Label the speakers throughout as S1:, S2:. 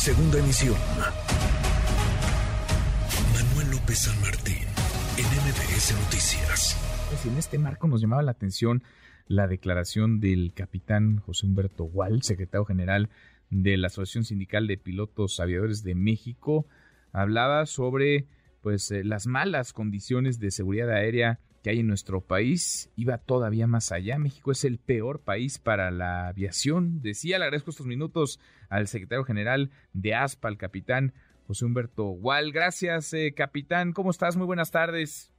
S1: Segunda emisión. Manuel López San Martín, en Noticias.
S2: Pues en este marco nos llamaba la atención la declaración del capitán José Humberto Gual, secretario general de la Asociación Sindical de Pilotos Aviadores de México. Hablaba sobre pues eh, las malas condiciones de seguridad aérea que hay en nuestro país iba todavía más allá. México es el peor país para la aviación. Decía, le agradezco estos minutos al secretario general de ASPA, el capitán José Humberto Gual. Gracias, eh, capitán. ¿Cómo estás? Muy buenas tardes.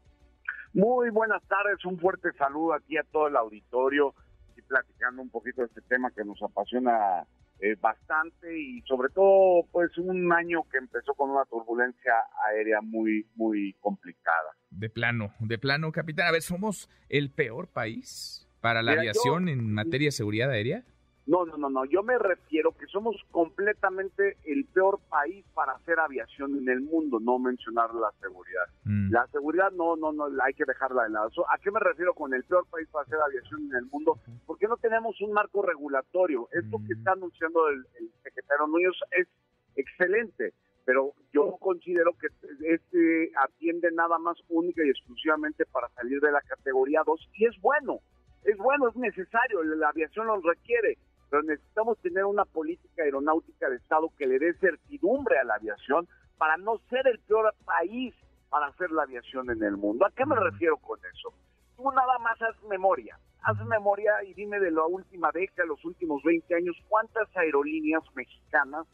S3: Muy buenas tardes. Un fuerte saludo aquí a todo el auditorio y platicando un poquito de este tema que nos apasiona eh, bastante y sobre todo pues un año que empezó con una turbulencia aérea muy muy complicada.
S2: De plano, de plano, capitán. A ver, ¿somos el peor país para la aviación en materia de seguridad aérea?
S3: No, no, no, no. Yo me refiero que somos completamente el peor país para hacer aviación en el mundo, no mencionar la seguridad. Mm. La seguridad no, no, no, hay que dejarla de lado. ¿A qué me refiero con el peor país para hacer aviación en el mundo? Porque no tenemos un marco regulatorio. Esto que mm. está anunciando el, secretario Núñez es excelente, pero yo considero que este atiende nada más única y exclusivamente para salir de la categoría 2 y es bueno. Es bueno, es necesario, la aviación lo requiere pero necesitamos tener una política aeronáutica de Estado que le dé certidumbre a la aviación para no ser el peor país para hacer la aviación en el mundo. ¿A qué me refiero con eso? Tú nada más haz memoria, haz memoria y dime de la última década, los últimos 20 años, ¿cuántas aerolíneas mexicanas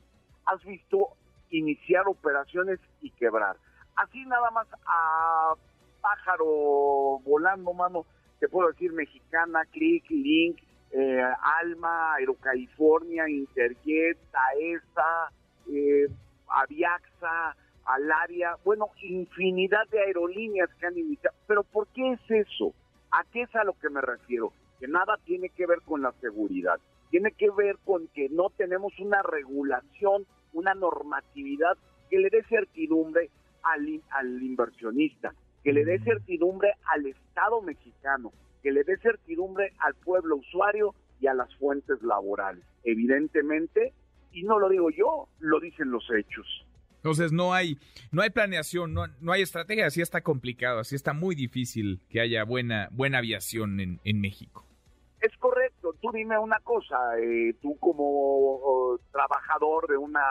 S3: has visto iniciar operaciones y quebrar? Así nada más a pájaro volando, mano, te puedo decir mexicana, Click, Link, eh, Alma, Aerocalifornia, Interjet, Taesa, eh, Aviaxa, Alaria, bueno, infinidad de aerolíneas que han iniciado. Pero ¿por qué es eso? ¿A qué es a lo que me refiero? Que nada tiene que ver con la seguridad, tiene que ver con que no tenemos una regulación, una normatividad que le dé certidumbre al, al inversionista, que le dé certidumbre al Estado mexicano, que le dé certidumbre al pueblo usuario y a las fuentes laborales. Evidentemente, y no lo digo yo, lo dicen los hechos.
S2: Entonces no hay, no hay planeación, no, no hay estrategia, así está complicado, así está muy difícil que haya buena, buena aviación en, en México.
S3: Es correcto, tú dime una cosa, eh, tú como trabajador de una,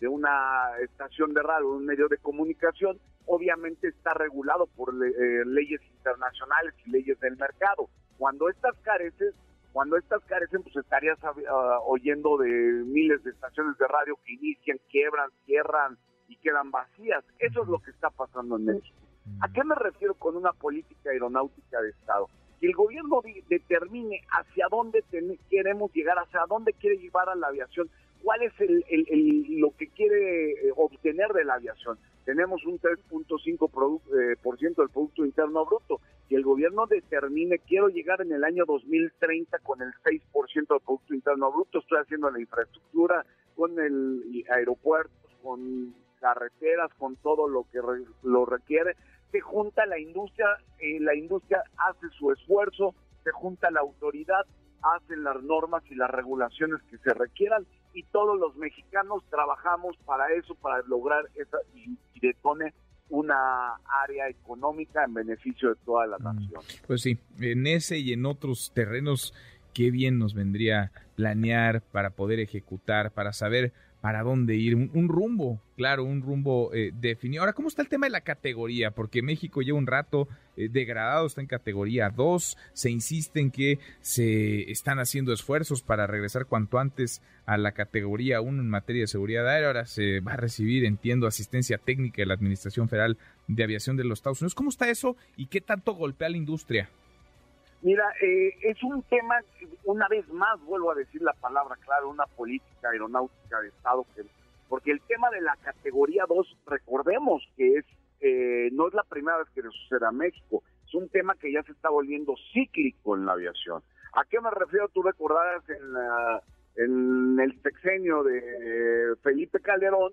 S3: de una estación de radio, un medio de comunicación, obviamente está regulado por eh, leyes internacionales y leyes del mercado. Cuando estas careces, cuando estas carecen, pues estarías ah, oyendo de miles de estaciones de radio que inician, quiebran, cierran y quedan vacías. Eso es lo que está pasando en México. ¿A qué me refiero con una política aeronáutica de Estado? Que el gobierno determine hacia dónde queremos llegar, hacia dónde quiere llevar a la aviación, cuál es el, lo que quiere eh, obtener de la aviación. Tenemos un 3.5% eh, del Producto Interno Bruto y el gobierno determine, quiero llegar en el año 2030 con el 6% del Producto Interno Bruto, estoy haciendo la infraestructura con el aeropuertos, con carreteras, con todo lo que lo requiere, se junta la industria, eh, la industria hace su esfuerzo, se junta la autoridad, hacen las normas y las regulaciones que se requieran y todos los mexicanos trabajamos para eso, para lograr esa y, detone una área económica en beneficio de toda la mm, nación.
S2: Pues sí, en ese y en otros terrenos, qué bien nos vendría planear para poder ejecutar, para saber para dónde ir, un, rumbo, claro, un rumbo eh, definido. Ahora, ¿cómo está el tema de la categoría? Porque México lleva un rato eh, degradado, está en categoría 2, se insiste en que se están haciendo esfuerzos para regresar cuanto antes a la categoría 1 en materia de seguridad aérea. Ahora se va a recibir, entiendo, asistencia técnica de la Administración Federal de Aviación de los Estados Unidos. ¿Cómo está eso y qué tanto golpea a la industria?
S3: Mira, eh, es un tema, una vez más vuelvo a decir la palabra claro, una política aeronáutica de Estado, que, porque el tema de la categoría 2, recordemos que es eh, no es la primera vez que le sucede a México, es un tema que ya se está volviendo cíclico en la aviación. ¿A qué me refiero? Tú recordarás en, en el sexenio de Felipe Calderón,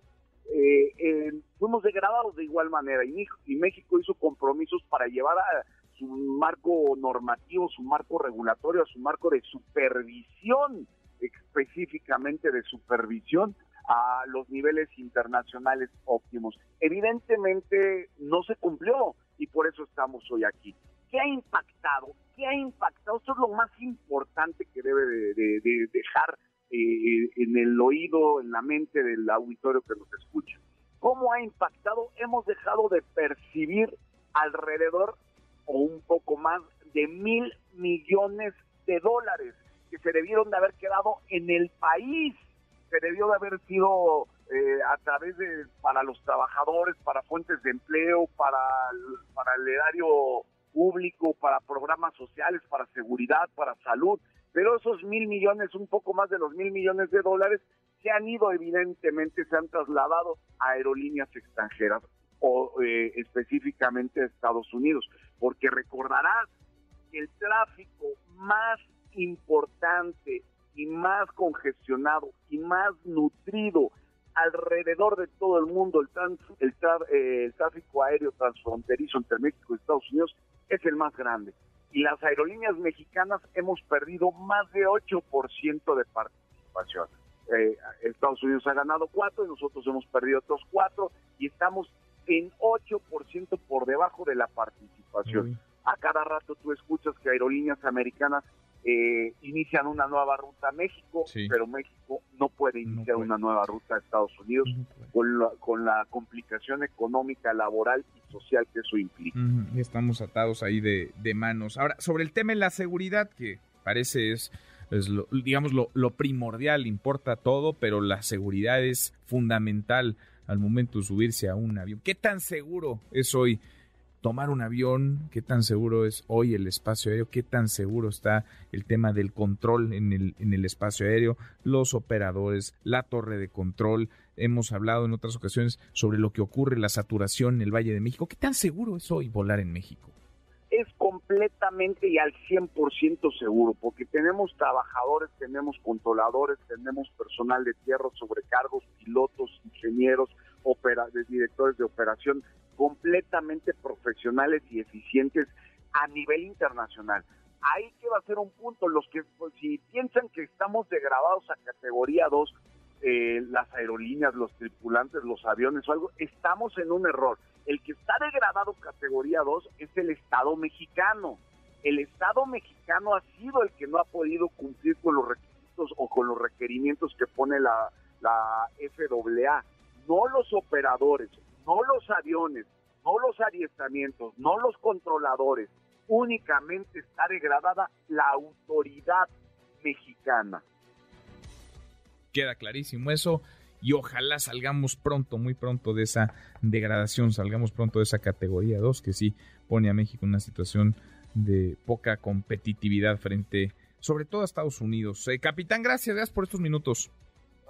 S3: eh, fuimos degradados de igual manera y, y México hizo compromisos para llevar a su marco normativo, su marco regulatorio, su marco de supervisión, específicamente de supervisión a los niveles internacionales óptimos. Evidentemente no se cumplió y por eso estamos hoy aquí. ¿Qué ha impactado? ¿Qué ha impactado? Esto es lo más importante que debe de, dejar eh, en el oído, en la mente del auditorio que nos escucha. ¿Cómo ha impactado? Hemos dejado de percibir alrededor o un poco más de mil millones de dólares que se debieron de haber quedado en el país, se debió de haber sido eh, a través de, para los trabajadores, para fuentes de empleo, para, para el erario público, para programas sociales, para seguridad, para salud, pero esos mil millones, un poco más de los mil millones de dólares, se han ido evidentemente, se han trasladado a aerolíneas extranjeras o eh, específicamente Estados Unidos, porque recordarás que el tráfico más importante y más congestionado y más nutrido alrededor de todo el mundo, el, el, eh, el tráfico aéreo transfronterizo entre México y Estados Unidos es el más grande. Y las aerolíneas mexicanas hemos perdido más de 8% de participación. Eh, Estados Unidos ha ganado 4 y nosotros hemos perdido otros 4 y estamos en 8% por debajo de la participación. A cada rato tú escuchas que aerolíneas americanas eh, inician una nueva ruta a México, pero México no puede iniciar una nueva ruta a Estados Unidos con, la, con la complicación económica, laboral y social que eso implica.
S2: Estamos atados ahí de, manos. Ahora, sobre el tema de la seguridad, que parece es, lo, digamos, lo, lo primordial, importa todo, pero la seguridad es fundamental al momento de subirse a un avión. ¿Qué tan seguro es hoy? tomar un avión, qué tan seguro es hoy el espacio aéreo, qué tan seguro está el tema del control en el, en el espacio aéreo, los operadores, la torre de control. Hemos hablado en otras ocasiones sobre lo que ocurre, la saturación en el Valle de México. ¿Qué tan seguro es hoy volar en México?
S3: Es completamente y al 100% seguro, porque tenemos trabajadores, tenemos controladores, tenemos personal de tierra, sobrecargos, pilotos, ingenieros, directores de operación completamente profesionales y eficientes a nivel internacional. Ahí que va a ser un punto, los que pues, si piensan que estamos degradados a categoría 2, eh, las aerolíneas, los tripulantes, los aviones o algo, estamos en un error. El que está degradado categoría 2 es el Estado mexicano. El Estado mexicano ha sido el que no ha podido cumplir con los requisitos o con los requerimientos que pone la, la FAA. No los operadores, no los aviones, no los adiestramientos, no los controladores, únicamente está degradada la autoridad mexicana.
S2: Queda clarísimo eso y ojalá salgamos pronto, muy pronto de esa degradación, salgamos pronto de esa categoría 2 que sí pone a México en una situación de poca competitividad frente sobre todo a Estados Unidos. Eh, capitán, gracias, gracias por estos minutos.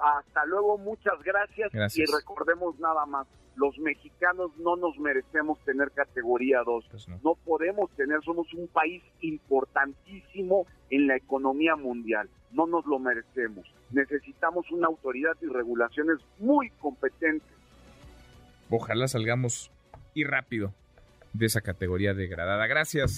S3: Hasta luego, muchas gracias. y recordemos nada más, los mexicanos no nos merecemos tener categoría 2. Pues no. podemos tener, somos un país importantísimo en la economía mundial. No nos lo merecemos. Necesitamos una autoridad y regulaciones muy competentes.
S2: Ojalá salgamos y rápido de esa categoría degradada. Gracias.